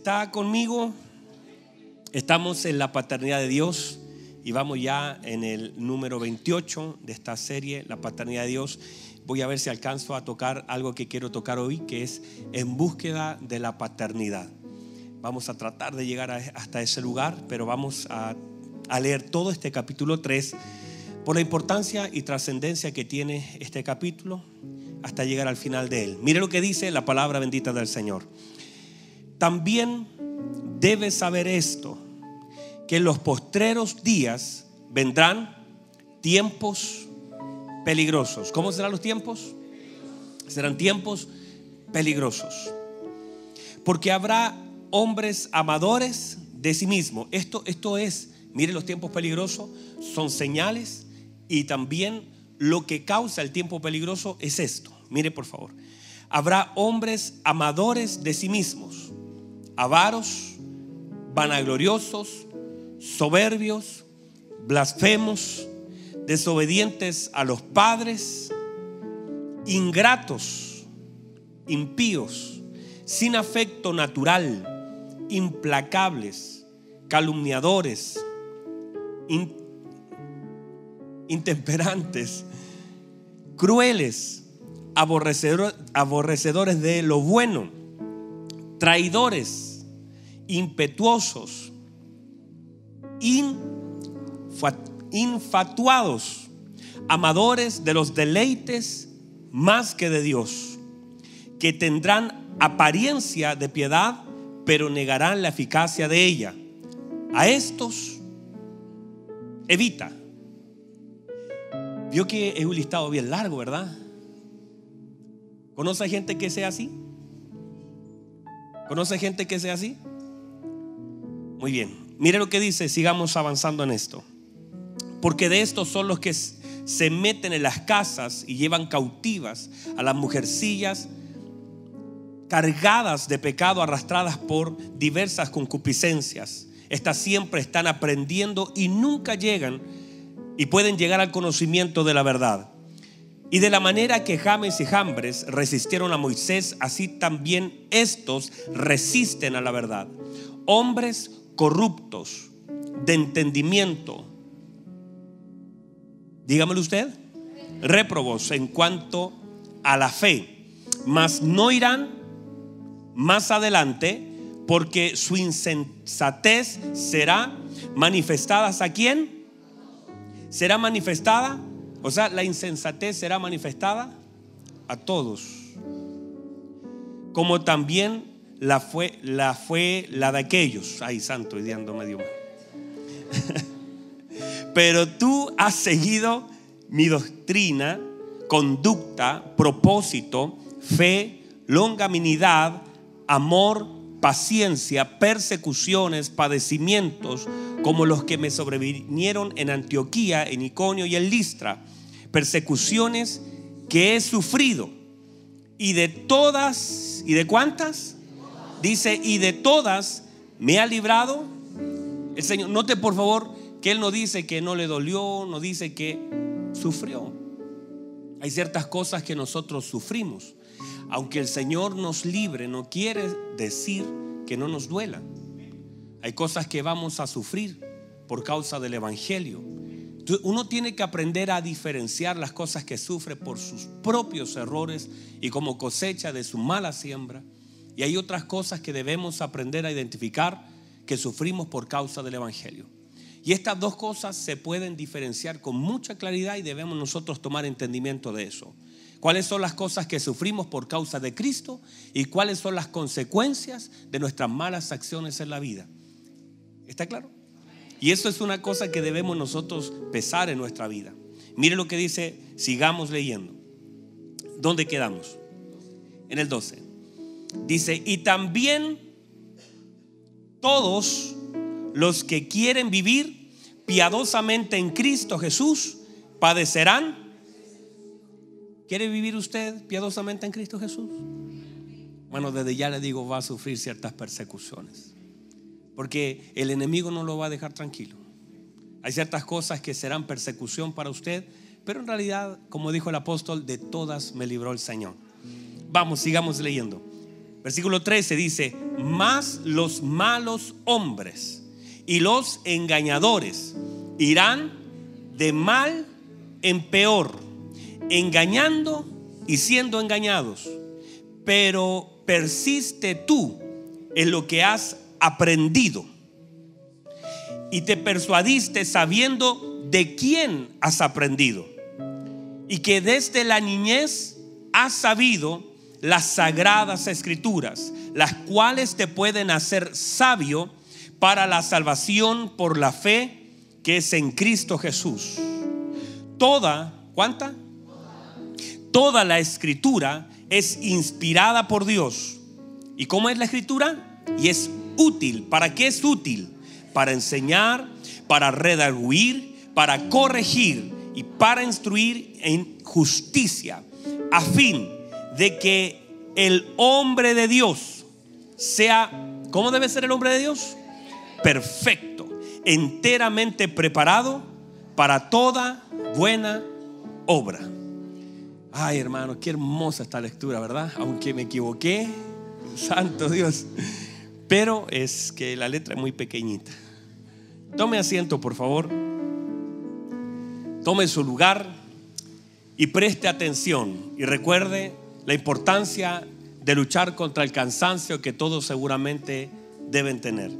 ¿Está conmigo? Estamos en la paternidad de Dios y vamos ya en el número 28 de esta serie, la paternidad de Dios. Voy a ver si alcanzo a tocar algo que quiero tocar hoy, que es en búsqueda de la paternidad. Vamos a tratar de llegar hasta ese lugar, pero vamos a, a leer todo este capítulo 3 por la importancia y trascendencia que tiene este capítulo hasta llegar al final de él. Mire lo que dice la palabra bendita del Señor. También debes saber esto, que en los postreros días vendrán tiempos peligrosos. ¿Cómo serán los tiempos? Serán tiempos peligrosos. Porque habrá hombres amadores de sí mismos. Esto, esto es, mire los tiempos peligrosos, son señales y también lo que causa el tiempo peligroso es esto. Mire por favor. Habrá hombres amadores de sí mismos avaros, vanagloriosos, soberbios, blasfemos, desobedientes a los padres, ingratos, impíos, sin afecto natural, implacables, calumniadores, intemperantes, crueles, aborrecedores de lo bueno, traidores impetuosos, infatuados, amadores de los deleites más que de Dios, que tendrán apariencia de piedad, pero negarán la eficacia de ella. A estos evita. Vio que es un listado bien largo, ¿verdad? ¿Conoce gente que sea así? ¿Conoce gente que sea así? Muy bien. Mire lo que dice, sigamos avanzando en esto. Porque de estos son los que se meten en las casas y llevan cautivas a las mujercillas cargadas de pecado, arrastradas por diversas concupiscencias. Estas siempre están aprendiendo y nunca llegan y pueden llegar al conocimiento de la verdad. Y de la manera que James y Jambres resistieron a Moisés, así también estos resisten a la verdad. Hombres corruptos de entendimiento. Dígamelo usted. Réprobos en cuanto a la fe. Mas no irán más adelante porque su insensatez será manifestada a quién? Será manifestada, o sea, la insensatez será manifestada a todos. Como también la fue la, fue la de aquellos. Ay, santo, y medio Pero tú has seguido mi doctrina, conducta, propósito, fe, longaminidad, amor, paciencia, persecuciones, padecimientos, como los que me sobrevinieron en Antioquía, en Iconio y en Listra. Persecuciones que he sufrido. Y de todas, ¿y de cuántas? Dice, y de todas me ha librado el Señor. Note por favor que Él no dice que no le dolió, no dice que sufrió. Hay ciertas cosas que nosotros sufrimos. Aunque el Señor nos libre, no quiere decir que no nos duela. Hay cosas que vamos a sufrir por causa del Evangelio. Uno tiene que aprender a diferenciar las cosas que sufre por sus propios errores y como cosecha de su mala siembra y hay otras cosas que debemos aprender a identificar que sufrimos por causa del Evangelio. Y estas dos cosas se pueden diferenciar con mucha claridad y debemos nosotros tomar entendimiento de eso. ¿Cuáles son las cosas que sufrimos por causa de Cristo y cuáles son las consecuencias de nuestras malas acciones en la vida? ¿Está claro? Y eso es una cosa que debemos nosotros pesar en nuestra vida. Mire lo que dice, sigamos leyendo. ¿Dónde quedamos? En el 12. Dice, y también todos los que quieren vivir piadosamente en Cristo Jesús padecerán. ¿Quiere vivir usted piadosamente en Cristo Jesús? Bueno, desde ya le digo, va a sufrir ciertas persecuciones. Porque el enemigo no lo va a dejar tranquilo. Hay ciertas cosas que serán persecución para usted, pero en realidad, como dijo el apóstol, de todas me libró el Señor. Vamos, sigamos leyendo. Versículo 13 dice, más los malos hombres y los engañadores irán de mal en peor, engañando y siendo engañados. Pero persiste tú en lo que has aprendido y te persuadiste sabiendo de quién has aprendido y que desde la niñez has sabido las sagradas escrituras, las cuales te pueden hacer sabio para la salvación por la fe que es en Cristo Jesús. Toda, ¿cuánta? Toda la escritura es inspirada por Dios. ¿Y cómo es la escritura? Y es útil. ¿Para qué es útil? Para enseñar, para redarguir, para corregir y para instruir en justicia, a fin de que el hombre de Dios sea, ¿cómo debe ser el hombre de Dios? Perfecto, enteramente preparado para toda buena obra. Ay, hermano, qué hermosa esta lectura, ¿verdad? Aunque me equivoqué, santo Dios. Pero es que la letra es muy pequeñita. Tome asiento, por favor. Tome su lugar y preste atención. Y recuerde la importancia de luchar contra el cansancio que todos seguramente deben tener.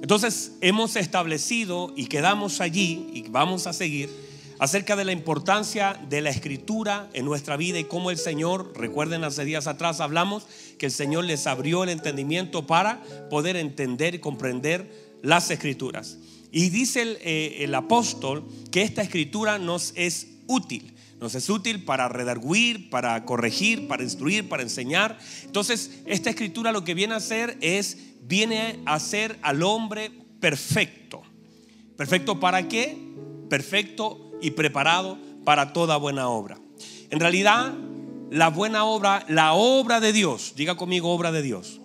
Entonces hemos establecido y quedamos allí y vamos a seguir acerca de la importancia de la escritura en nuestra vida y cómo el Señor, recuerden hace días atrás hablamos que el Señor les abrió el entendimiento para poder entender y comprender las escrituras. Y dice el, eh, el apóstol que esta escritura nos es útil. Nos es útil para redarguir, para corregir, para instruir, para enseñar. Entonces, esta escritura lo que viene a hacer es, viene a hacer al hombre perfecto. ¿Perfecto para qué? Perfecto y preparado para toda buena obra. En realidad, la buena obra, la obra de Dios, diga conmigo obra de Dios.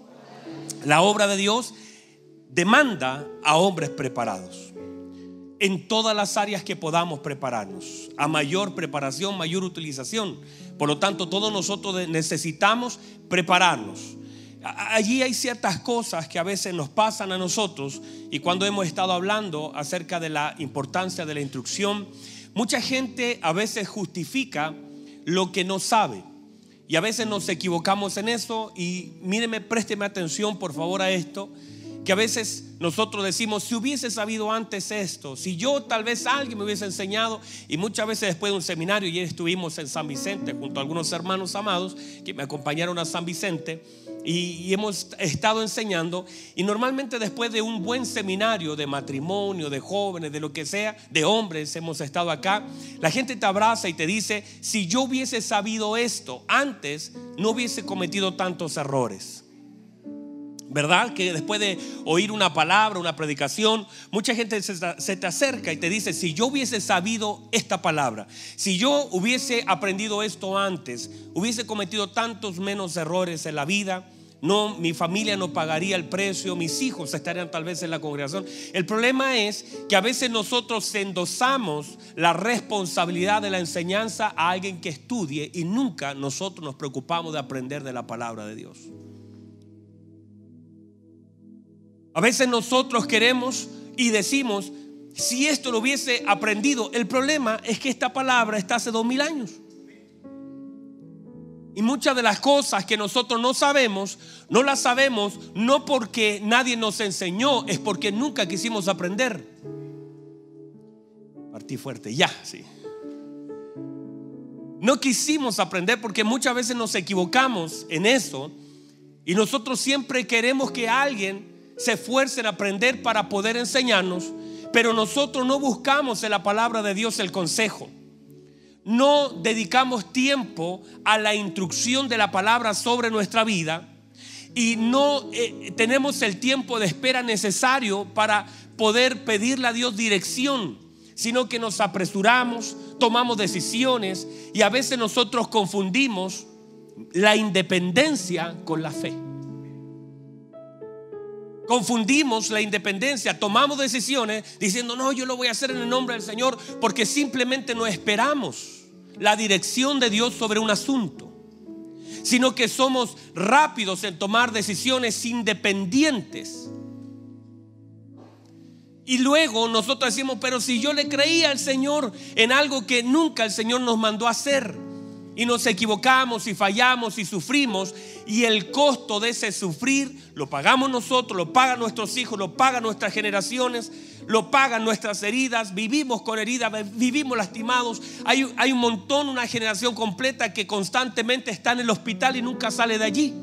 La obra de Dios demanda a hombres preparados en todas las áreas que podamos prepararnos. A mayor preparación, mayor utilización. Por lo tanto, todos nosotros necesitamos prepararnos. Allí hay ciertas cosas que a veces nos pasan a nosotros y cuando hemos estado hablando acerca de la importancia de la instrucción, Mucha gente a veces justifica lo que no sabe. Y a veces nos equivocamos en eso. Y míreme, présteme atención por favor a esto. Que a veces nosotros decimos, si hubiese sabido antes esto, si yo tal vez alguien me hubiese enseñado, y muchas veces después de un seminario, y estuvimos en San Vicente junto a algunos hermanos amados que me acompañaron a San Vicente, y, hemos estado enseñando y normalmente después de un buen seminario de matrimonio, de jóvenes, de lo que sea, de hombres, hemos estado acá, la gente te abraza y te dice, si yo hubiese sabido esto antes, no hubiese cometido tantos errores. ¿Verdad? Que después de oír una palabra, una predicación, mucha gente se, te acerca y te dice, si yo hubiese sabido esta palabra, si yo hubiese aprendido esto antes, hubiese cometido tantos menos errores en la vida, no, mi familia no pagaría el precio, mis hijos estarían tal vez en la congregación. El problema es que a veces nosotros endosamos la responsabilidad de la enseñanza a alguien que estudie y nunca nosotros nos preocupamos de aprender de la palabra de Dios. A veces nosotros queremos y decimos, si esto lo hubiese aprendido, el problema es que esta palabra está hace dos mil años. Y muchas de las cosas que nosotros no sabemos, no las sabemos no porque nadie nos enseñó, es porque nunca quisimos aprender. Partí fuerte, ya, sí. No quisimos aprender porque muchas veces nos equivocamos en eso y nosotros siempre queremos que alguien se esfuerce en aprender para poder enseñarnos, pero nosotros no buscamos en la palabra de Dios el consejo no dedicamos tiempo a la instrucción de la palabra sobre nuestra vida y no eh, tenemos el tiempo de espera necesario para poder pedirle a Dios dirección, sino que nos apresuramos, tomamos decisiones y a veces nosotros confundimos la independencia con la fe. Confundimos la independencia, tomamos decisiones diciendo, no, yo lo voy a hacer en el nombre del Señor, porque simplemente no esperamos la dirección de Dios sobre un asunto. sino que somos rápidos en tomar decisiones independientes. Y luego nosotros decimos, pero si yo le creía al Señor en algo que nunca el Señor nos mandó a hacer, y nos equivocamos y fallamos y sufrimos, y el costo de ese sufrir lo pagamos nosotros, lo pagan nuestros hijos, lo pagan nuestras generaciones, lo pagan nuestras heridas, vivimos con heridas, vivimos lastimados. Hay, hay un montón, una generación completa que constantemente está en el hospital y nunca sale de allí.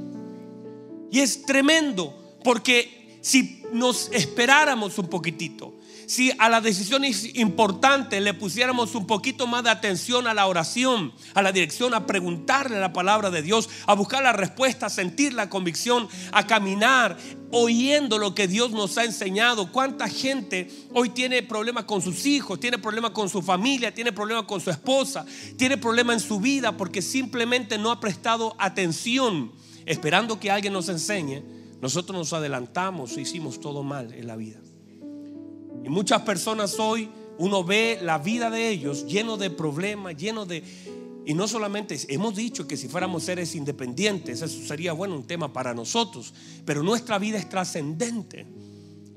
Y es tremendo, porque si nos esperáramos un poquitito, si a las decisiones importantes le pusiéramos un poquito más de atención a la oración, a la dirección, a preguntarle la palabra de Dios, a buscar la respuesta, a sentir la convicción, a caminar oyendo lo que Dios nos ha enseñado. ¿Cuánta gente hoy tiene problemas con sus hijos, tiene problemas con su familia, tiene problemas con su esposa, tiene problemas en su vida porque simplemente no ha prestado atención esperando que alguien nos enseñe? Nosotros nos adelantamos e hicimos todo mal en la vida. Y muchas personas hoy, uno ve la vida de ellos lleno de problemas, lleno de... Y no solamente hemos dicho que si fuéramos seres independientes, eso sería bueno un tema para nosotros, pero nuestra vida es trascendente.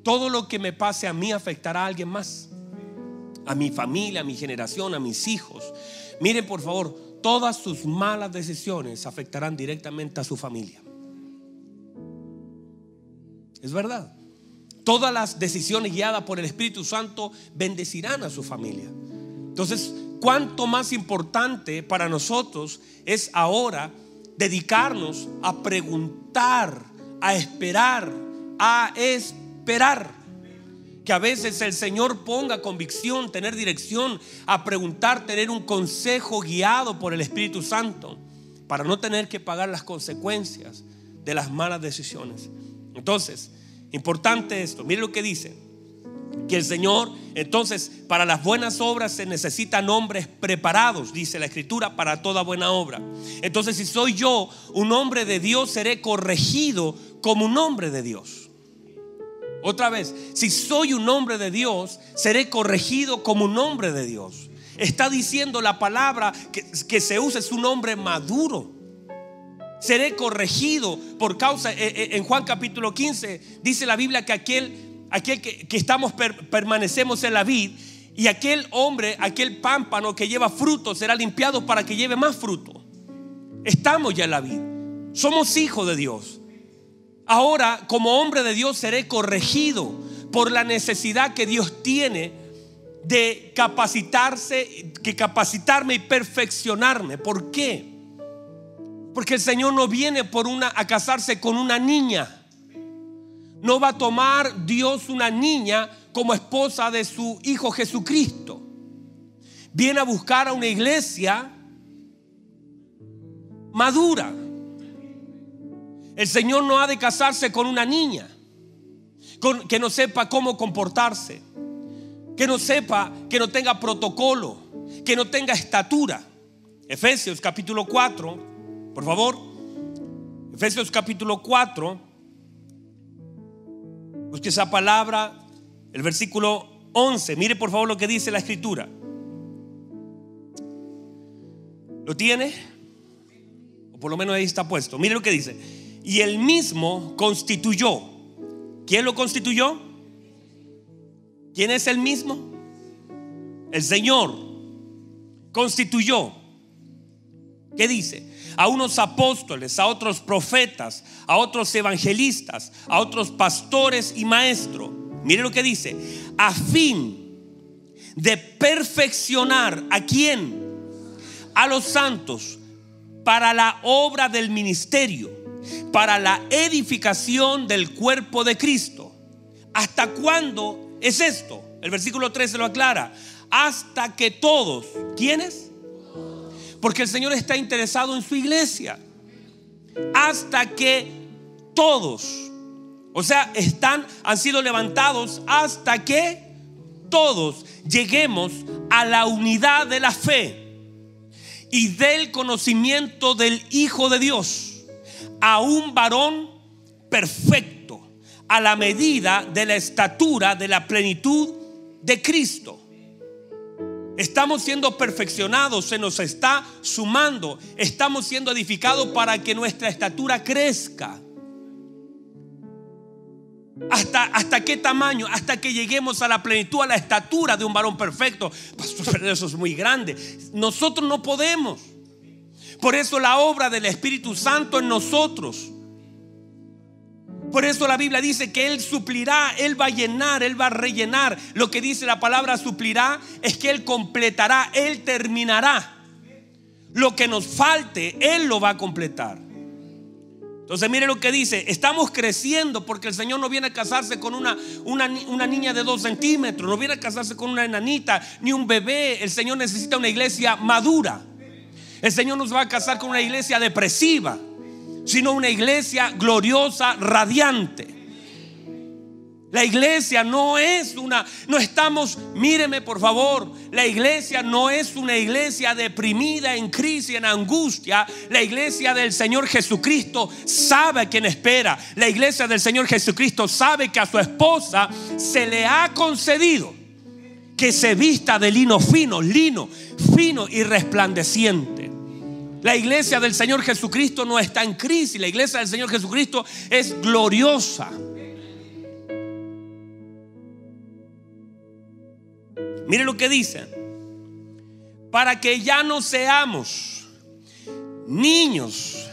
Todo lo que me pase a mí afectará a alguien más, a mi familia, a mi generación, a mis hijos. Miren por favor, todas sus malas decisiones afectarán directamente a su familia. Es verdad. Todas las decisiones guiadas por el Espíritu Santo bendecirán a su familia. Entonces, cuánto más importante para nosotros es ahora dedicarnos a preguntar, a esperar, a esperar. Que a veces el Señor ponga convicción, tener dirección, a preguntar, tener un consejo guiado por el Espíritu Santo, para no tener que pagar las consecuencias de las malas decisiones. Entonces, Importante esto. Mire lo que dice. Que el Señor, entonces, para las buenas obras se necesitan hombres preparados, dice la Escritura, para toda buena obra. Entonces, si soy yo un hombre de Dios, seré corregido como un hombre de Dios. Otra vez, si soy un hombre de Dios, seré corregido como un hombre de Dios. Está diciendo la palabra que, que se usa, es un hombre maduro seré corregido por causa, eh, eh, en Juan capítulo 15 dice la Biblia que aquel, aquel que, estamos, permanecemos en la vid y aquel hombre, aquel pámpano que lleva fruto será limpiado para que lleve más fruto. Estamos ya en la vid, somos hijos de Dios. Ahora, como hombre de Dios, seré corregido por la necesidad que Dios tiene de capacitarse, que capacitarme y perfeccionarme. ¿Por qué? Porque el Señor no viene por una a casarse con una niña. No va a tomar Dios una niña como esposa de su hijo Jesucristo. Viene a buscar a una iglesia madura. El Señor no ha de casarse con una niña que no sepa cómo comportarse, que no sepa, que no tenga protocolo, que no tenga estatura. Efesios capítulo 4, por favor, Efesios capítulo 4, busque esa palabra, el versículo 11. Mire por favor lo que dice la escritura. ¿Lo tiene? O por lo menos ahí está puesto. Mire lo que dice. Y él mismo constituyó. ¿Quién lo constituyó? ¿Quién es el mismo? El Señor constituyó. ¿Qué dice? A unos apóstoles, a otros profetas, a otros evangelistas, a otros pastores y maestros. Mire lo que dice, a fin de perfeccionar a quién? A los santos para la obra del ministerio, para la edificación del cuerpo de Cristo. ¿Hasta cuándo es esto? El versículo 13 lo aclara. Hasta que todos, ¿quiénes? Porque el Señor está interesado en su iglesia. Hasta que todos, o sea, están, han sido levantados hasta que todos lleguemos a la unidad de la fe y del conocimiento del Hijo de Dios, a un varón perfecto, a la medida de la estatura de la plenitud de Cristo. Estamos siendo perfeccionados, se nos está sumando, estamos siendo edificados para que nuestra estatura crezca. ¿Hasta, ¿Hasta qué tamaño? Hasta que lleguemos a la plenitud, a la estatura de un varón perfecto. Pastor, eso es muy grande. Nosotros no podemos. Por eso la obra del Espíritu Santo en nosotros. Por eso la Biblia dice que Él suplirá, Él va a llenar, Él va a rellenar. Lo que dice la palabra suplirá es que Él completará, Él terminará. Lo que nos falte, Él lo va a completar. Entonces mire lo que dice, estamos creciendo porque el Señor no viene a casarse con una, una, una, niña de dos centímetros, no viene a casarse con una enanita, ni un bebé. El Señor necesita una iglesia madura. El Señor nos va a casar con una iglesia depresiva, sino una iglesia gloriosa, radiante. La iglesia no es una, no estamos, míreme por favor, la iglesia no es una iglesia deprimida, en crisis, en angustia. La iglesia del Señor Jesucristo sabe a quien espera. La iglesia del Señor Jesucristo sabe que a su esposa se le ha concedido que se vista de lino fino, lino fino y resplandeciente. La iglesia del Señor Jesucristo no está en crisis, la iglesia del Señor Jesucristo es gloriosa. Mire lo que dice. Para que ya no seamos niños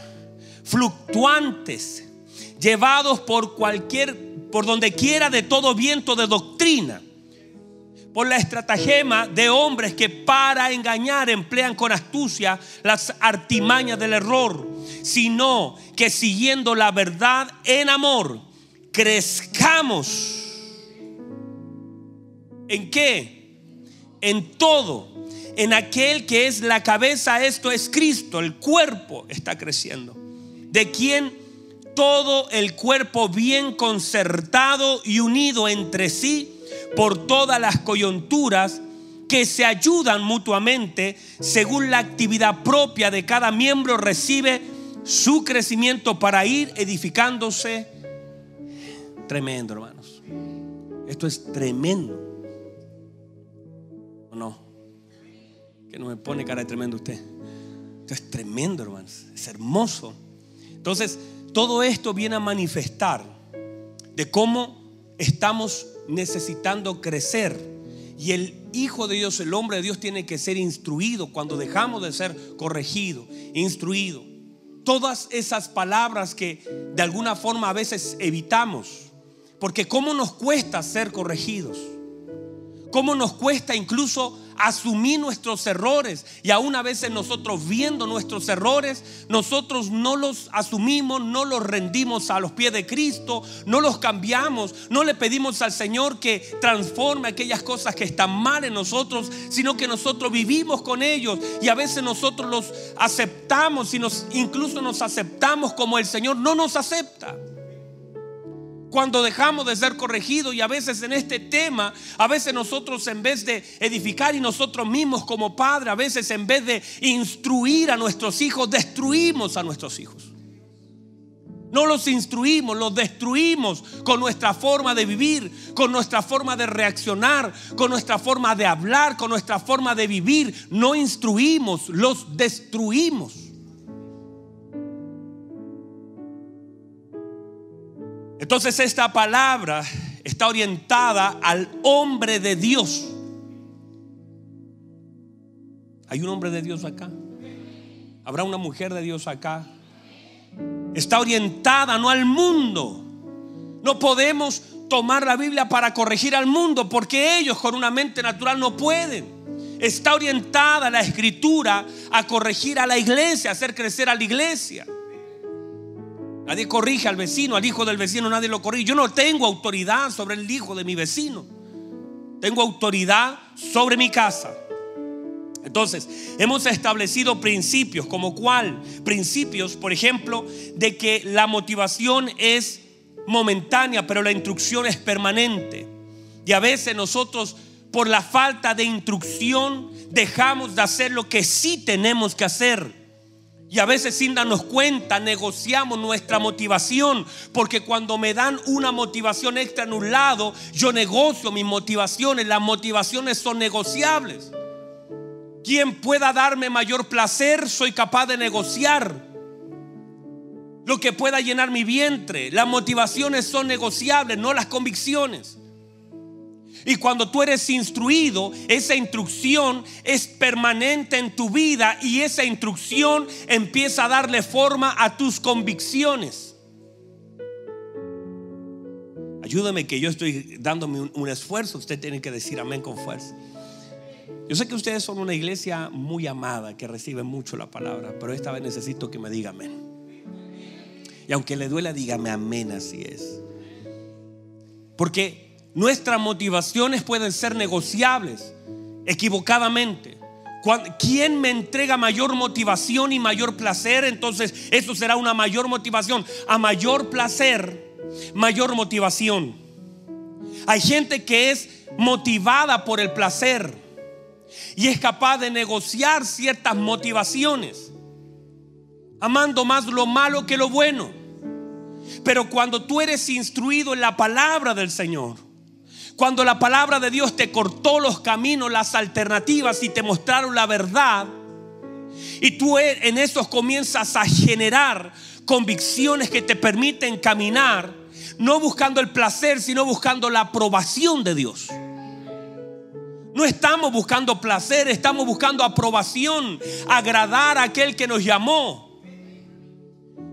fluctuantes, llevados por cualquier, por donde quiera de todo viento de doctrina, por la estratagema de hombres que para engañar emplean con astucia las artimañas del error, sino que siguiendo la verdad en amor, crezcamos. ¿En qué? en todo, en aquel que es la cabeza, esto es Cristo, el cuerpo está creciendo, de quien todo el cuerpo bien concertado y unido entre sí por todas las coyunturas que se ayudan mutuamente según la actividad propia de cada miembro recibe su crecimiento para ir edificándose. Tremendo, hermanos. Esto es tremendo no? Que no me pone cara de tremendo usted. Esto es tremendo, hermanos. Es hermoso. Entonces, todo esto viene a manifestar de cómo estamos necesitando crecer. Y el Hijo de Dios, el hombre de Dios, tiene que ser instruido cuando dejamos de ser corregido, instruido. Todas esas palabras que de alguna forma a veces evitamos. Porque cómo nos cuesta ser corregidos. Cómo nos cuesta incluso asumir nuestros errores. Y aún a veces nosotros viendo nuestros errores, nosotros no los asumimos, no los rendimos a los pies de Cristo, no los cambiamos, no le pedimos al Señor que transforme aquellas cosas que están mal en nosotros, sino que nosotros vivimos con ellos y a veces nosotros los aceptamos y nos, incluso nos aceptamos como el Señor no nos acepta cuando dejamos de ser corregidos y a veces en este tema, a veces nosotros en vez de edificar y nosotros mismos como padre, a veces en vez de instruir a nuestros hijos, destruimos a nuestros hijos. No los instruimos, los destruimos con nuestra forma de vivir, con nuestra forma de reaccionar, con nuestra forma de hablar, con nuestra forma de vivir. No instruimos, los destruimos. Entonces esta palabra está orientada al hombre de Dios. ¿Hay un hombre de Dios acá? ¿Habrá una mujer de Dios acá? Está orientada no al mundo. No podemos tomar la Biblia para corregir al mundo porque ellos con una mente natural no pueden. Está orientada la escritura a corregir a la iglesia, a hacer crecer a la iglesia. Nadie corrige al vecino, al hijo del vecino, nadie lo corrige. Yo no tengo autoridad sobre el hijo de mi vecino. Tengo autoridad sobre mi casa. Entonces, hemos establecido principios, como cuál? Principios, por ejemplo, de que la motivación es momentánea, pero la instrucción es permanente. Y a veces nosotros, por la falta de instrucción, dejamos de hacer lo que sí tenemos que hacer. Y a veces sin darnos cuenta negociamos nuestra motivación, porque cuando me dan una motivación extra en un lado, yo negocio mis motivaciones, las motivaciones son negociables. quien pueda darme mayor placer, soy capaz de negociar lo que pueda llenar mi vientre. Las motivaciones son negociables, no las convicciones. Y cuando tú eres instruido, esa instrucción es permanente en tu vida y esa instrucción empieza a darle forma a tus convicciones. Ayúdame que yo estoy dándome un, esfuerzo, usted tiene que decir amén con fuerza. Yo sé que ustedes son una iglesia muy amada, que recibe mucho la palabra, pero esta vez necesito que me diga amén. Y aunque le duela, dígame amén, así es. Porque nuestras motivaciones pueden ser negociables equivocadamente. ¿Quién me entrega mayor motivación y mayor placer? Entonces eso será una mayor motivación. A mayor placer, mayor motivación. Hay gente que es motivada por el placer y es capaz de negociar ciertas motivaciones, amando más lo malo que lo bueno. Pero cuando tú eres instruido en la palabra del Señor, cuando la palabra de Dios te cortó los caminos, las alternativas y te mostraron la verdad, y tú e, en esos comienzas a generar convicciones que te permiten caminar, no buscando el placer, sino buscando la aprobación de Dios. No estamos buscando placer, estamos buscando aprobación, agradar a aquel que nos llamó.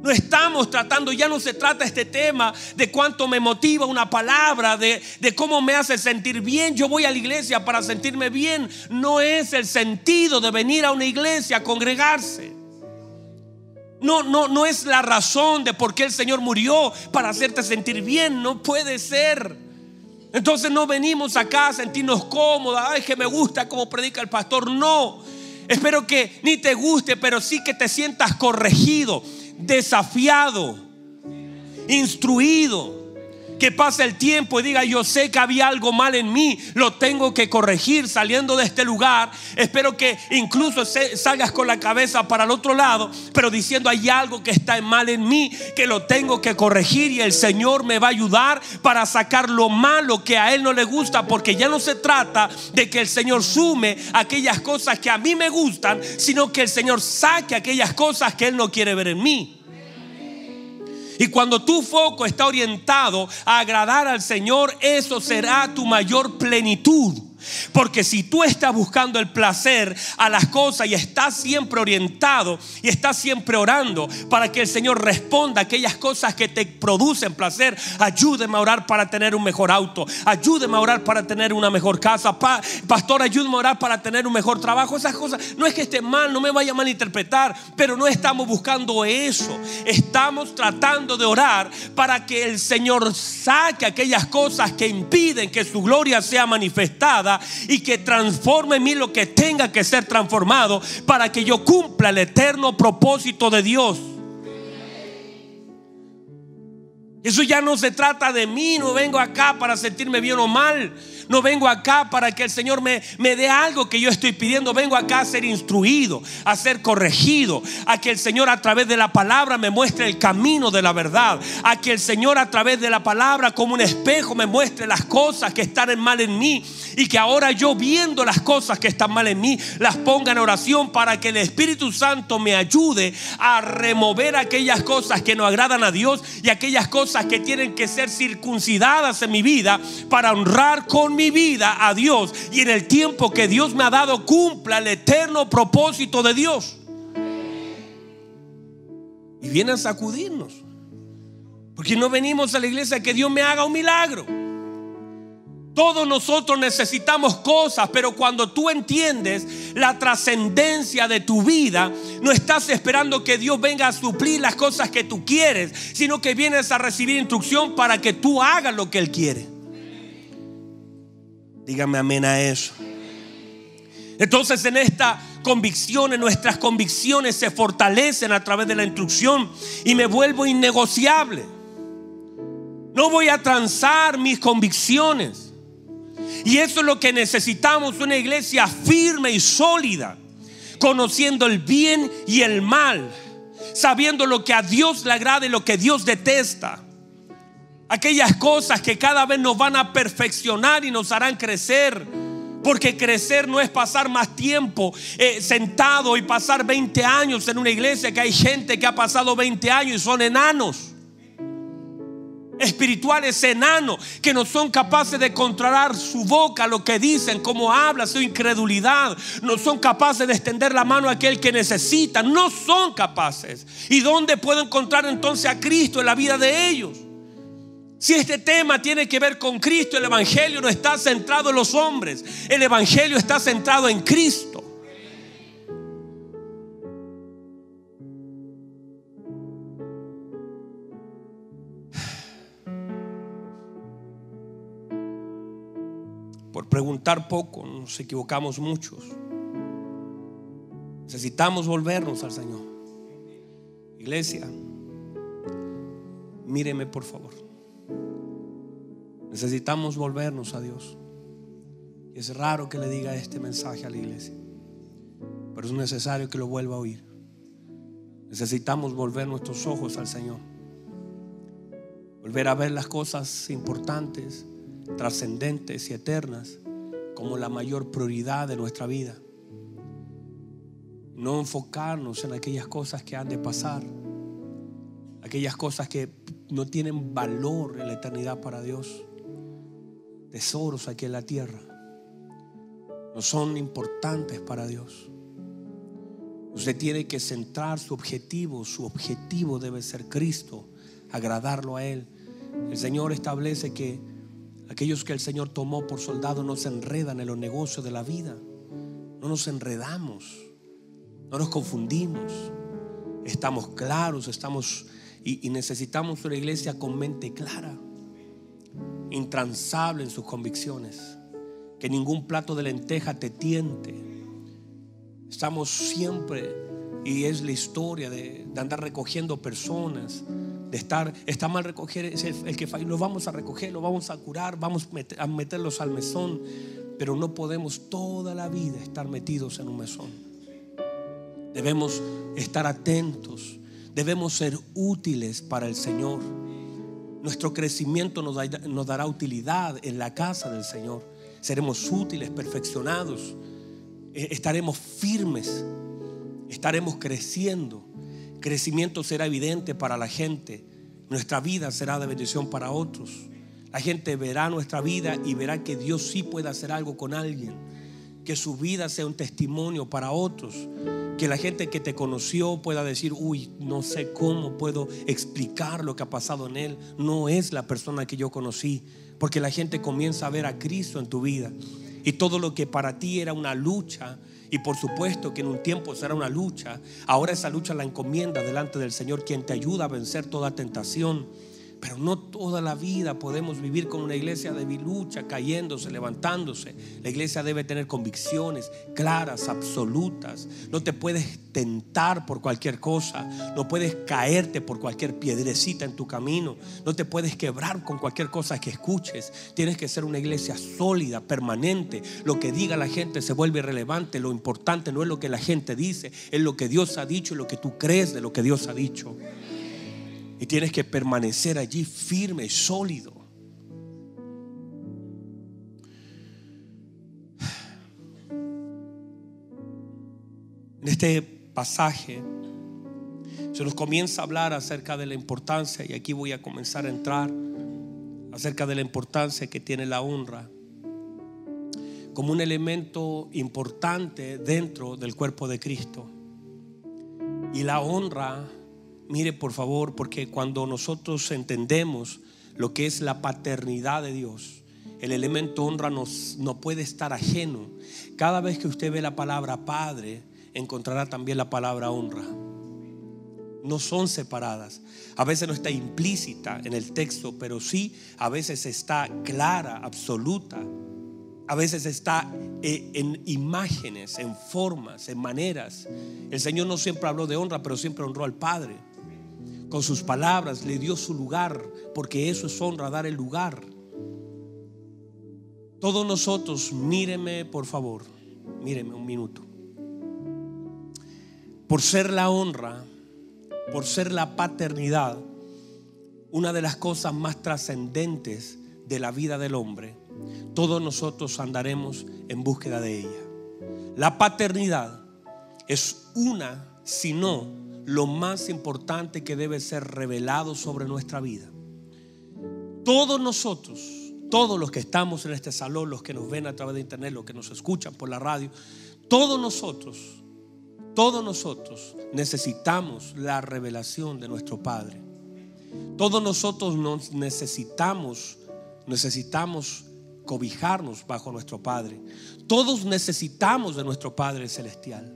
No estamos tratando, ya no se trata este tema de cuánto me motiva una palabra, de, de, cómo me hace sentir bien. Yo voy a la iglesia para sentirme bien. No es el sentido de venir a una iglesia a congregarse. No, no, no es la razón de por qué el Señor murió para hacerte sentir bien. No puede ser. Entonces no venimos acá a sentirnos cómodos. Ay, que me gusta cómo predica el pastor. No. Espero que ni te guste, pero sí que te sientas corregido desafiado, instruido. Que pase el tiempo y diga, yo sé que había algo mal en mí, lo tengo que corregir saliendo de este lugar. Espero que incluso salgas con la cabeza para el otro lado, pero diciendo, hay algo que está mal en mí, que lo tengo que corregir y el Señor me va a ayudar para sacar lo malo que a Él no le gusta, porque ya no se trata de que el Señor sume aquellas cosas que a mí me gustan, sino que el Señor saque aquellas cosas que Él no quiere ver en mí. Y cuando tu foco está orientado a agradar al Señor, eso será tu mayor plenitud. Porque si tú estás buscando el placer a las cosas y estás siempre orientado y estás siempre orando para que el Señor responda a aquellas cosas que te producen placer, ayúdeme a orar para tener un mejor auto, ayúdeme a orar para tener una mejor casa, pastor, ayúdeme a orar para tener un mejor trabajo. Esas cosas no es que esté mal, no me vaya a malinterpretar, pero no estamos buscando eso. Estamos tratando de orar para que el Señor saque aquellas cosas que impiden que su gloria sea manifestada y que transforme en mí lo que tenga que ser transformado para que yo cumpla el eterno propósito de Dios. Eso ya no se trata de mí, no vengo acá para sentirme bien o mal. No vengo acá para que el Señor me, me dé algo que yo estoy pidiendo. Vengo acá a ser instruido, a ser corregido, a que el Señor a través de la palabra me muestre el camino de la verdad. A que el Señor a través de la palabra como un espejo me muestre las cosas que están mal en mí. Y que ahora yo viendo las cosas que están mal en mí, las ponga en oración para que el Espíritu Santo me ayude a remover aquellas cosas que no agradan a Dios y aquellas cosas que tienen que ser circuncidadas en mi vida para honrar con mi vida a Dios y en el tiempo que Dios me ha dado cumpla el eterno propósito de Dios. Y viene a sacudirnos. Porque no venimos a la iglesia que Dios me haga un milagro. Todos nosotros necesitamos cosas, pero cuando tú entiendes la trascendencia de tu vida, no estás esperando que Dios venga a suplir las cosas que tú quieres, sino que vienes a recibir instrucción para que tú hagas lo que Él quiere. Dígame amén a eso. Entonces en esta convicción, en nuestras convicciones se fortalecen a través de la instrucción y me vuelvo innegociable. No voy a transar mis convicciones. Y eso es lo que necesitamos, una iglesia firme y sólida, conociendo el bien y el mal, sabiendo lo que a Dios le agrada y lo que Dios detesta aquellas cosas que cada vez nos van a perfeccionar y nos harán crecer. Porque crecer no es pasar más tiempo eh, sentado y pasar 20 años en una iglesia que hay gente que ha pasado 20 años y son enanos espirituales enanos que no son capaces de controlar su boca, lo que dicen, cómo habla, su incredulidad. No son capaces de extender la mano a aquel que necesita. No son capaces. ¿Y dónde puedo encontrar entonces a Cristo en la vida de ellos? Si este tema tiene que ver con Cristo, el Evangelio no está centrado en los hombres. El Evangelio está centrado en Cristo. Por preguntar poco nos equivocamos muchos. Necesitamos volvernos al Señor. Iglesia, míreme por favor. Necesitamos volvernos a Dios. Y es raro que le diga este mensaje a la iglesia, pero es necesario que lo vuelva a oír. Necesitamos volver nuestros ojos al Señor. Volver a ver las cosas importantes trascendentes y eternas como la mayor prioridad de nuestra vida. No enfocarnos en aquellas cosas que han de pasar, aquellas cosas que no tienen valor en la eternidad para Dios, tesoros aquí en la tierra, no son importantes para Dios. Usted tiene que centrar su objetivo, su objetivo debe ser Cristo, agradarlo a Él. El Señor establece que Aquellos que el Señor tomó por soldados no se enredan en los negocios de la vida. No nos enredamos. No nos confundimos. Estamos claros, estamos y, necesitamos una iglesia con mente clara, intransable en sus convicciones. Que ningún plato de lenteja te tiente. Estamos siempre, y es la historia de, andar recogiendo personas de estar, está mal recoger es el, que falla, lo vamos a recoger, lo vamos a curar, vamos a meterlos al mesón, pero no podemos toda la vida estar metidos en un mesón. Debemos estar atentos, debemos ser útiles para el Señor. Nuestro crecimiento nos, dará utilidad en la casa del Señor. Seremos útiles, perfeccionados, eh, estaremos firmes, estaremos creciendo crecimiento será evidente para la gente. Nuestra vida será de bendición para otros. La gente verá nuestra vida y verá que Dios sí puede hacer algo con alguien. Que su vida sea un testimonio para otros. Que la gente que te conoció pueda decir, uy, no sé cómo puedo explicar lo que ha pasado en él. No es la persona que yo conocí. Porque la gente comienza a ver a Cristo en tu vida. Y todo lo que para ti era una lucha, y por supuesto que en un tiempo será una lucha. Ahora esa lucha la encomienda delante del Señor, quien te ayuda a vencer toda tentación. Pero no toda la vida podemos vivir con una iglesia de lucha, cayéndose, levantándose. La iglesia debe tener convicciones claras, absolutas. No te puedes tentar por cualquier cosa. No puedes caerte por cualquier piedrecita en tu camino. No te puedes quebrar con cualquier cosa que escuches. Tienes que ser una iglesia sólida, permanente. Lo que diga la gente se vuelve irrelevante. Lo importante no es lo que la gente dice, es lo que Dios ha dicho y lo que tú crees de lo que Dios ha dicho. Y tienes que permanecer allí firme y sólido. En este pasaje se nos comienza a hablar acerca de la importancia, y aquí voy a comenzar a entrar, acerca de la importancia que tiene la honra como un elemento importante dentro del cuerpo de Cristo. Y la honra Mire por favor, porque cuando nosotros entendemos lo que es la paternidad de Dios, el elemento honra no puede estar ajeno. Cada vez que usted ve la palabra Padre, encontrará también la palabra honra. No son separadas. A veces no está implícita en el texto, pero sí a veces está clara, absoluta. A veces está eh, en imágenes, en formas, en maneras. El Señor no siempre habló de honra, pero siempre honró al Padre con sus palabras, le dio su lugar, porque eso es honra, dar el lugar. Todos nosotros, míreme por favor, míreme un minuto. Por ser la honra, por ser la paternidad, una de las cosas más trascendentes de la vida del hombre todos nosotros andaremos en búsqueda de ella. La paternidad es una, si no, lo más importante que debe ser revelado sobre nuestra vida. Todos nosotros, todos los que estamos en este salón, los que nos ven a través de internet, los que nos escuchan por la radio, todos nosotros, todos nosotros necesitamos la revelación de nuestro Padre. Todos nosotros nos necesitamos, necesitamos cobijarnos bajo nuestro Padre. Todos necesitamos de nuestro Padre Celestial.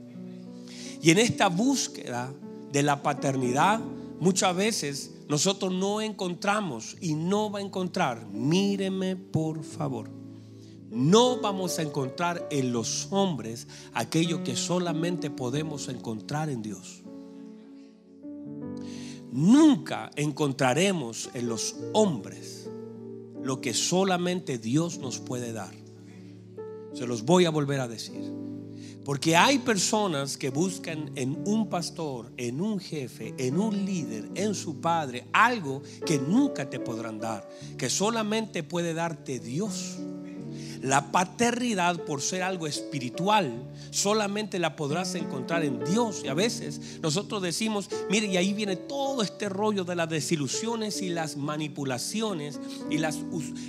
Y en esta búsqueda de la paternidad, muchas veces nosotros no encontramos y no va a encontrar, míreme por favor, no vamos a encontrar en los hombres aquello que solamente podemos encontrar en Dios. Nunca encontraremos en los hombres lo que solamente Dios nos puede dar. Se los voy a volver a decir. Porque hay personas que buscan en un pastor, en un jefe, en un líder, en su padre, algo que nunca te podrán dar, que solamente puede darte Dios. La paternidad, por ser algo espiritual, solamente la podrás encontrar en Dios. Y a veces nosotros decimos, mire, y ahí viene todo este rollo de las desilusiones y las manipulaciones y las,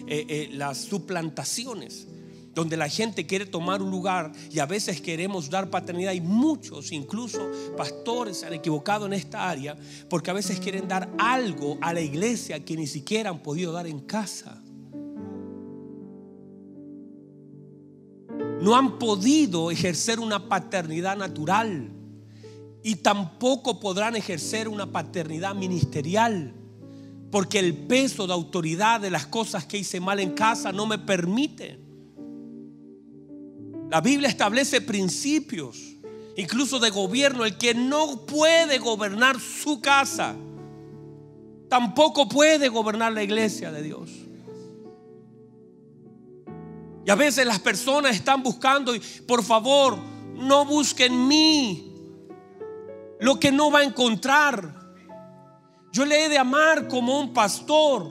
eh, eh, suplantaciones donde la gente quiere tomar un lugar y a veces queremos dar paternidad y muchos, incluso pastores, se han equivocado en esta área porque a veces quieren dar algo a la iglesia que ni siquiera han podido dar en casa. No han podido ejercer una paternidad natural y tampoco podrán ejercer una paternidad ministerial porque el peso de autoridad de las cosas que hice mal en casa no me permite. La Biblia establece principios, incluso de gobierno. El que no puede gobernar su casa, tampoco puede gobernar la iglesia de Dios. Y a veces las personas están buscando, por favor, no busquen mí lo que no va a encontrar. Yo le he de amar como un pastor,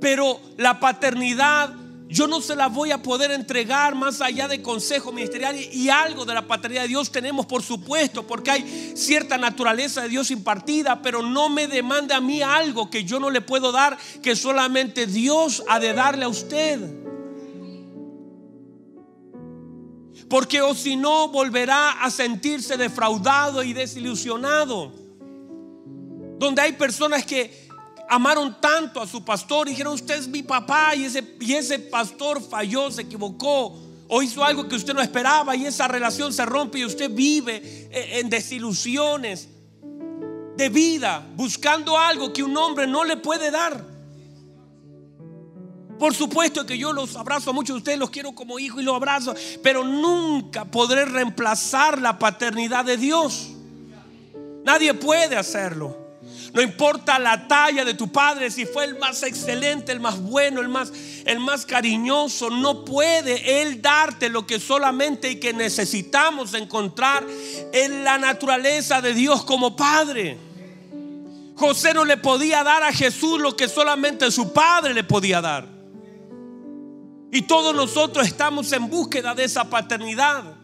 pero la paternidad yo no se la voy a poder entregar más allá de consejo ministerial y algo de la paternidad de Dios tenemos por supuesto, porque hay cierta naturaleza de Dios impartida, pero no me demande a mí algo que yo no le puedo dar, que solamente Dios ha de darle a usted. Porque o si no volverá a sentirse defraudado y desilusionado. Donde hay personas que amaron tanto a su pastor dijeron, usted es mi papá y ese, y ese pastor falló, se equivocó o hizo algo que usted no esperaba y esa relación se rompe y usted vive eh, en desilusiones de vida, buscando algo que un hombre no le puede dar. Por supuesto que yo los abrazo a muchos de ustedes, los quiero como hijo y los abrazo, pero nunca podré reemplazar la paternidad de Dios. Nadie puede hacerlo. No importa la talla de tu padre, si fue el más excelente, el más bueno, el más, el más cariñoso, no puede él darte lo que solamente y que necesitamos encontrar en la naturaleza de Dios como padre. José no le podía dar a Jesús lo que solamente su padre le podía dar. Y todos nosotros estamos en búsqueda de esa paternidad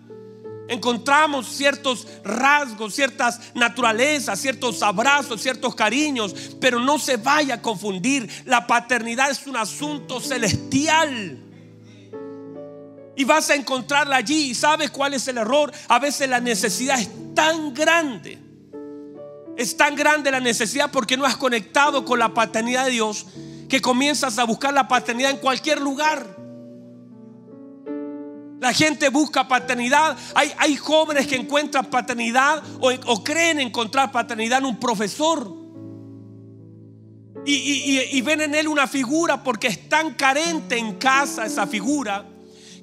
encontramos ciertos rasgos, ciertas naturalezas, ciertos abrazos, ciertos cariños, pero no se vaya a confundir. La paternidad es un asunto celestial. Y vas a encontrarla allí. ¿Y sabes cuál es el error? A veces la necesidad es tan grande. Es tan grande la necesidad porque no has conectado con la paternidad de Dios que comienzas a buscar la paternidad en cualquier lugar. La gente busca paternidad. Hay, hay jóvenes que encuentran paternidad o, creen encontrar paternidad en un profesor. Y, ven en él una figura porque es tan carente en casa esa figura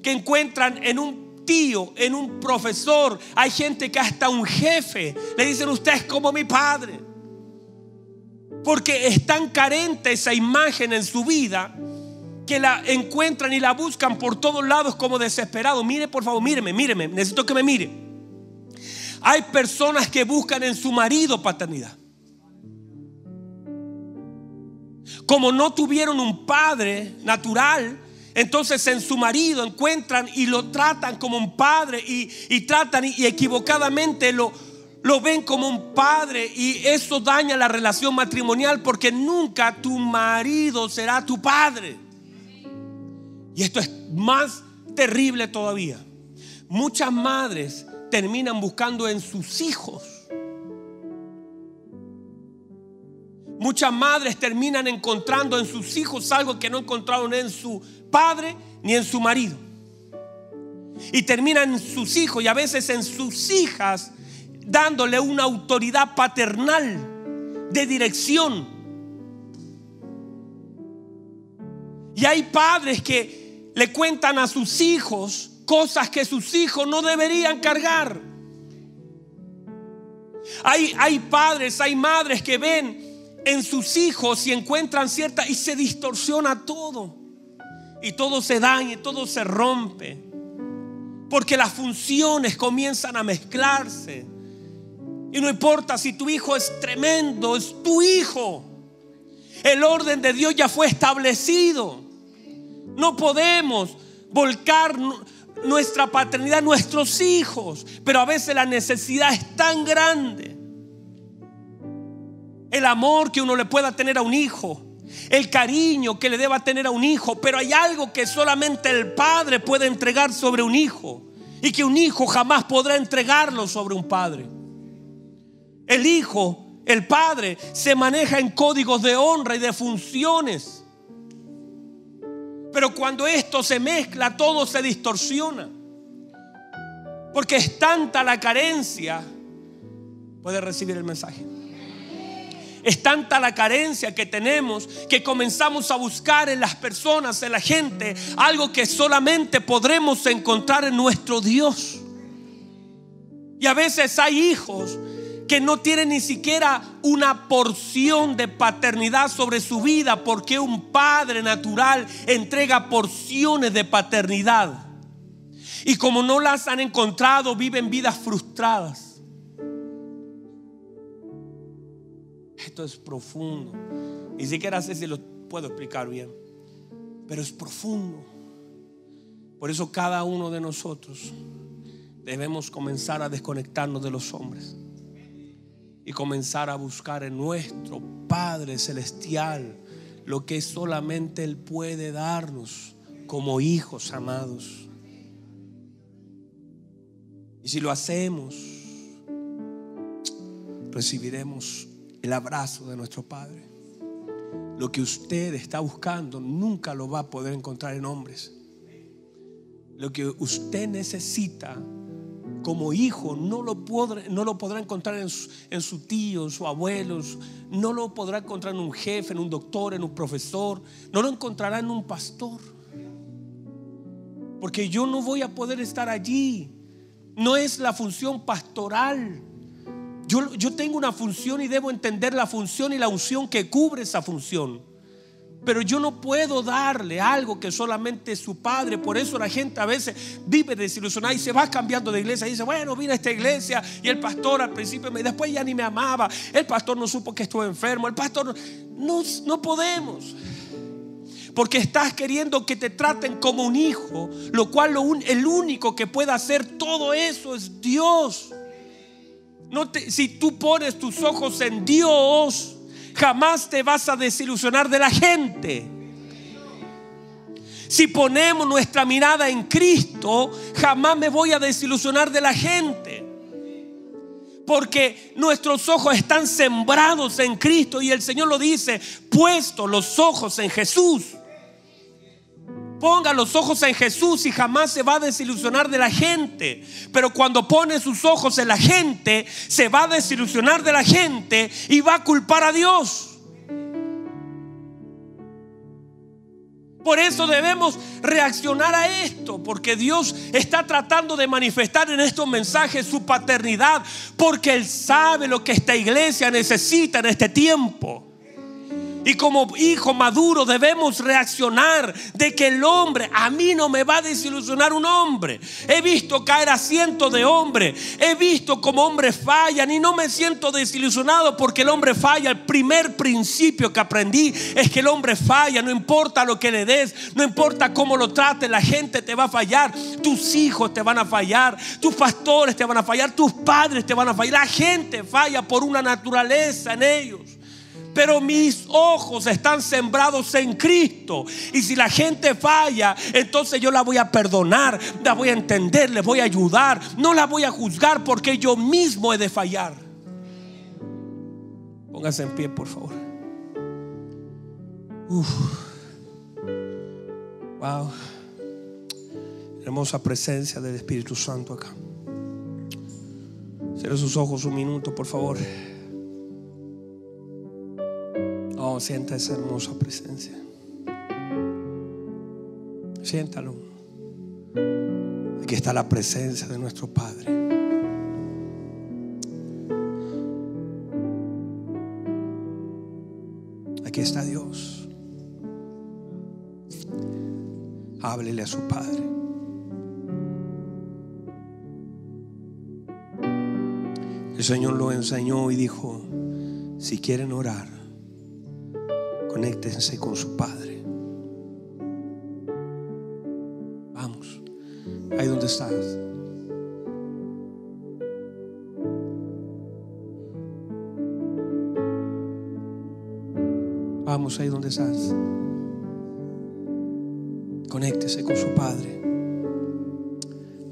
que encuentran en un tío, en un profesor. Hay gente que hasta un jefe le dicen usted es como mi padre. Porque es tan carente esa imagen en su vida que la encuentran y la buscan por todos lados como desesperado. Mire, por favor, míreme, míreme, necesito que me mire. Hay personas que buscan en su marido paternidad. Como no tuvieron un padre natural entonces en su marido encuentran y lo tratan como un padre y, tratan y, equivocadamente lo, lo ven como un padre y eso daña la relación matrimonial porque nunca tu marido será tu padre. Y esto es más terrible todavía. Muchas madres terminan buscando en sus hijos. Muchas madres terminan encontrando en sus hijos algo que no encontraron en su padre ni en su marido. Y terminan en sus hijos y a veces en sus hijas dándole una autoridad paternal de dirección. Y hay padres que le cuentan a sus hijos cosas que sus hijos no deberían cargar. Hay, hay padres, hay madres que ven en sus hijos y encuentran cierta y se distorsiona todo. Y todo se daña, y todo se rompe. Porque las funciones comienzan a mezclarse. Y no importa si tu hijo es tremendo, es tu hijo. El orden de Dios ya fue establecido. No podemos volcar nuestra paternidad a nuestros hijos, pero a veces la necesidad es tan grande. El amor que uno le pueda tener a un hijo, el cariño que le deba tener a un hijo, pero hay algo que solamente el padre puede entregar sobre un hijo y que un hijo jamás podrá entregarlo sobre un padre. El hijo, el padre, se maneja en códigos de honra y de funciones. Pero cuando esto se mezcla, todo se distorsiona. Porque es tanta la carencia. Puede recibir el mensaje. Es tanta la carencia que tenemos que comenzamos a buscar en las personas, en la gente, algo que solamente podremos encontrar en nuestro Dios. Y a veces hay hijos que no tiene ni siquiera una porción de paternidad sobre su vida porque un padre natural entrega porciones de paternidad. Y como no las han encontrado, viven vidas frustradas. Esto es profundo. Ni siquiera sé si lo puedo explicar bien. Pero es profundo. Por eso cada uno de nosotros debemos comenzar a desconectarnos de los hombres y comenzar a buscar en nuestro Padre Celestial lo que solamente Él puede darnos como hijos amados. Y si lo hacemos, recibiremos el abrazo de nuestro Padre. Lo que usted está buscando nunca lo va a poder encontrar en hombres. Lo que usted necesita como hijo no lo, podrá, encontrar en su, en su tío, en su abuelo, no lo podrá encontrar en un jefe, en un doctor, en un profesor, no lo encontrará en un pastor. Porque yo no voy a poder estar allí. No es la función pastoral. Yo, yo tengo una función y debo entender la función y la unción que cubre esa función. Pero yo no puedo darle algo que solamente su padre. Por eso la gente a veces vive desilusionada y se va cambiando de iglesia. Y dice, bueno, vine a esta iglesia y el pastor al principio me después ya ni me amaba. El pastor no supo que estuve enfermo. El pastor no, no podemos. Porque estás queriendo que te traten como un hijo, lo cual el único que puede hacer todo eso es Dios. No si tú pones tus ojos en Dios, jamás te vas a desilusionar de la gente. Si ponemos nuestra mirada en Cristo, jamás me voy a desilusionar de la gente. Porque nuestros ojos están sembrados en Cristo y el Señor lo dice, puesto los ojos en Jesús. Ponga los ojos en Jesús y jamás se va a desilusionar de la gente. Pero cuando pone sus ojos en la gente, se va a desilusionar de la gente y va a culpar a Dios. Por eso debemos reaccionar a esto, porque Dios está tratando de manifestar en estos mensajes su paternidad, porque Él sabe lo que esta iglesia necesita en este tiempo. Y como hijo maduro debemos reaccionar de que el hombre, a mí no me va a desilusionar un hombre. He visto caer a cientos de hombres. He visto como hombres fallan y no me siento desilusionado porque el hombre falla. El primer principio que aprendí es que el hombre falla. No importa lo que le des, no importa cómo lo trates, la gente te va a fallar. Tus hijos te van a fallar, tus pastores te van a fallar, tus padres te van a fallar. La gente falla por una naturaleza en ellos. Pero mis ojos están sembrados en Cristo. Y si la gente falla, entonces yo la voy a perdonar, la voy a entender, le voy a ayudar. No la voy a juzgar porque yo mismo he de fallar. Póngase en pie, por favor. Wow. Hermosa presencia del Espíritu Santo acá. Cierre sus ojos un minuto, por favor. Sienta esa hermosa presencia. Siéntalo. Aquí está la presencia de nuestro Padre. Aquí está Dios. Háblele a su Padre. El Señor lo enseñó y dijo, si quieren orar, conéctense con su Padre. Vamos, ahí donde estás. Vamos ahí donde estás. Conéctese con su Padre.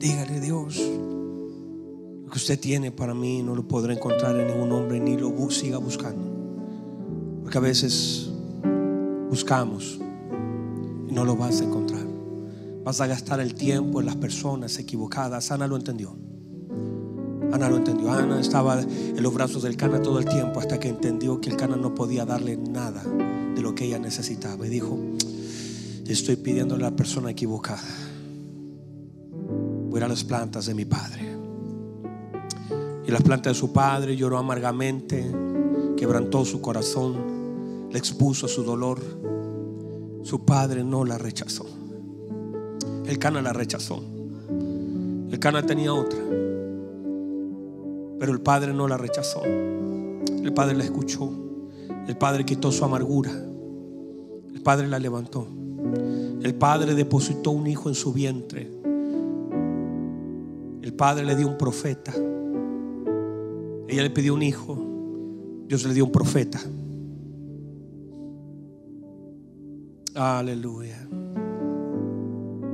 Dígale, Dios, lo que usted tiene para mí no lo podrá encontrar en ningún hombre ni lo siga buscando. Porque a veces buscamos y no lo vas a encontrar. Vas a gastar el tiempo en las personas equivocadas. Ana lo entendió. Ana lo entendió. Ana estaba en los brazos del Cana todo el tiempo hasta que entendió que el Cana no podía darle nada de lo que ella necesitaba. Y dijo, estoy pidiéndole a la persona equivocada. Voy a las plantas de mi padre. Y las plantas de su padre lloró amargamente, quebrantó su corazón le expuso su dolor. Su padre no la rechazó. El Cana la rechazó. El Cana tenía otra. Pero el padre no la rechazó. El padre la escuchó. El padre quitó su amargura. El padre la levantó. El padre depositó un hijo en su vientre. El padre le dio un profeta. Ella le pidió un hijo. Dios le dio un profeta. Aleluya.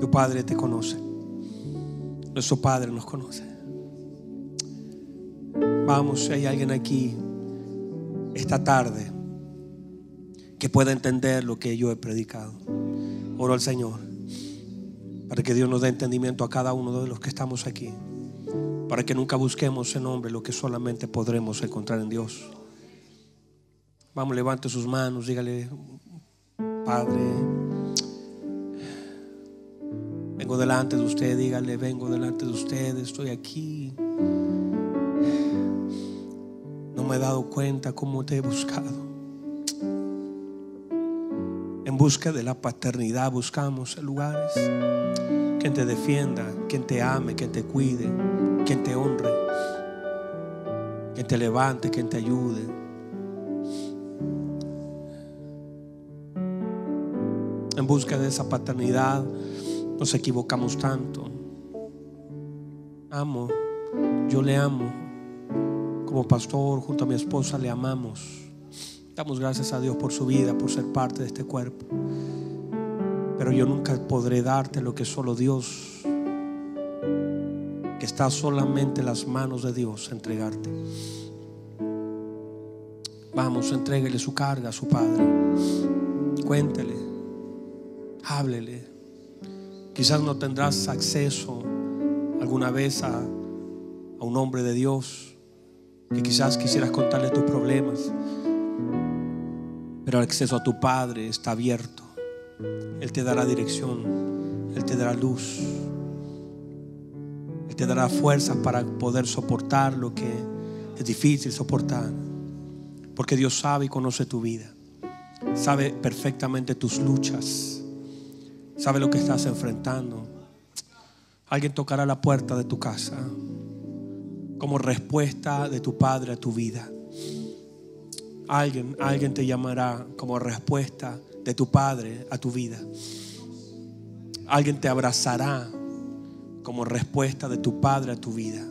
Tu Padre te conoce. Nuestro Padre nos conoce. Vamos, si hay alguien aquí esta tarde que pueda entender lo que yo he predicado. Oro al Señor para que Dios nos dé entendimiento a cada uno de los que estamos aquí. Para que nunca busquemos en hombre lo que solamente podremos encontrar en Dios. Vamos, levante sus manos, dígale, Padre, vengo delante de usted, dígale, vengo delante de usted, estoy aquí. No me he dado cuenta cómo te he buscado. En busca de la paternidad buscamos lugares. Quien te defienda, quien te ame, quien te cuide, quien te honre, quien te levante, quien te ayude. En busca de esa paternidad, nos equivocamos tanto. Amo, yo le amo. Como pastor, junto a mi esposa, le amamos. Damos gracias a Dios por su vida, por ser parte de este cuerpo. Pero yo nunca podré darte lo que solo Dios, que está solamente en las manos de Dios, entregarte. Vamos, entréguele su carga a su Padre. Cuéntele. Háblele. Quizás no tendrás acceso alguna vez a, a un hombre de Dios que quizás quisieras contarle tus problemas. Pero el acceso a tu Padre está abierto. Él te dará dirección. Él te dará luz. Él te dará fuerzas para poder soportar lo que es difícil soportar. Porque Dios sabe y conoce tu vida. sabe perfectamente tus luchas, sabe lo que estás enfrentando. Alguien tocará la puerta de tu casa como respuesta de tu padre a tu vida. Alguien, alguien te llamará como respuesta de tu padre a tu vida. Alguien te abrazará como respuesta de tu padre a tu vida.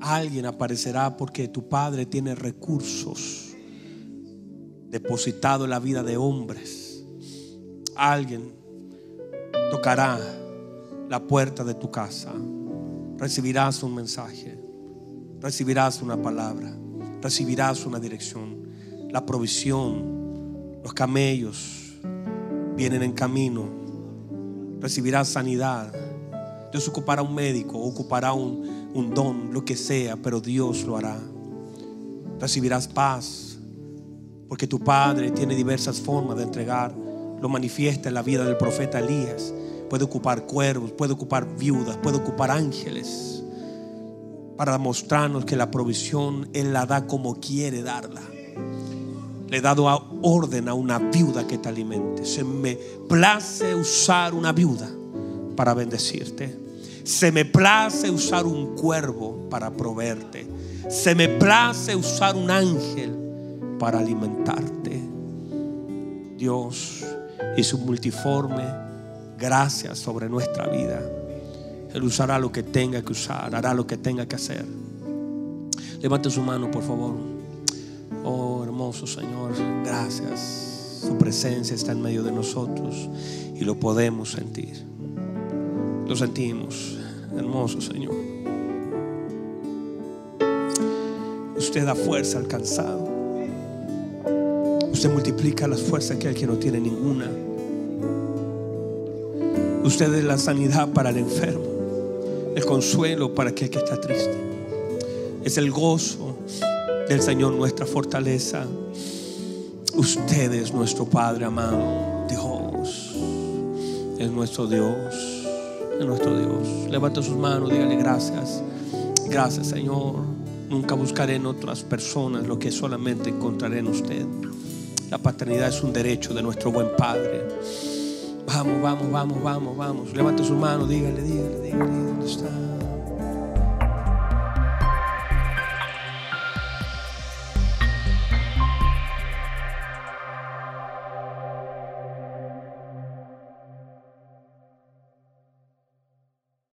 Alguien aparecerá porque tu padre tiene recursos depositado en la vida de hombres. Alguien tocará la puerta de tu casa. Recibirás un mensaje. Recibirás una palabra. Recibirás una dirección. La provisión. Los camellos vienen en camino. Recibirás sanidad. Dios ocupará un médico, ocupará un, un don, lo que sea, pero Dios lo hará. Recibirás paz, porque tu Padre tiene diversas formas de entregar. Lo manifiesta en la vida del profeta Elías. Puede ocupar cuervos, puede ocupar viudas, puede ocupar ángeles para mostrarnos que la provisión Él la da como quiere darla. Le he dado orden a una viuda que te alimente. Se me place usar una viuda para bendecirte. Se me place usar un cuervo para proveerte. Se me place usar un ángel para alimentarte. Dios y su multiforme gracias sobre nuestra vida. Él usará lo que tenga que usar, hará lo que tenga que hacer. Levante su mano, por favor. Oh, hermoso Señor, gracias. Su presencia está en medio de nosotros y lo podemos sentir. Lo sentimos, hermoso Señor. Usted da fuerza al cansado. Usted multiplica las fuerzas que hay que no tiene ninguna. Usted es la sanidad para el enfermo, el consuelo para aquel que está triste. Es el gozo del Señor nuestra fortaleza. Usted es nuestro Padre amado. Dios es nuestro Dios. Es nuestro Dios. Levanta sus manos, dígale gracias. Gracias, Señor. Nunca buscaré en otras personas lo que solamente encontraré en usted. La paternidad es un derecho de nuestro buen Padre. Vamos, vamos, vamos, vamos, vamos. Levante su mano, dígale, dígale, dígale, ¿dónde está?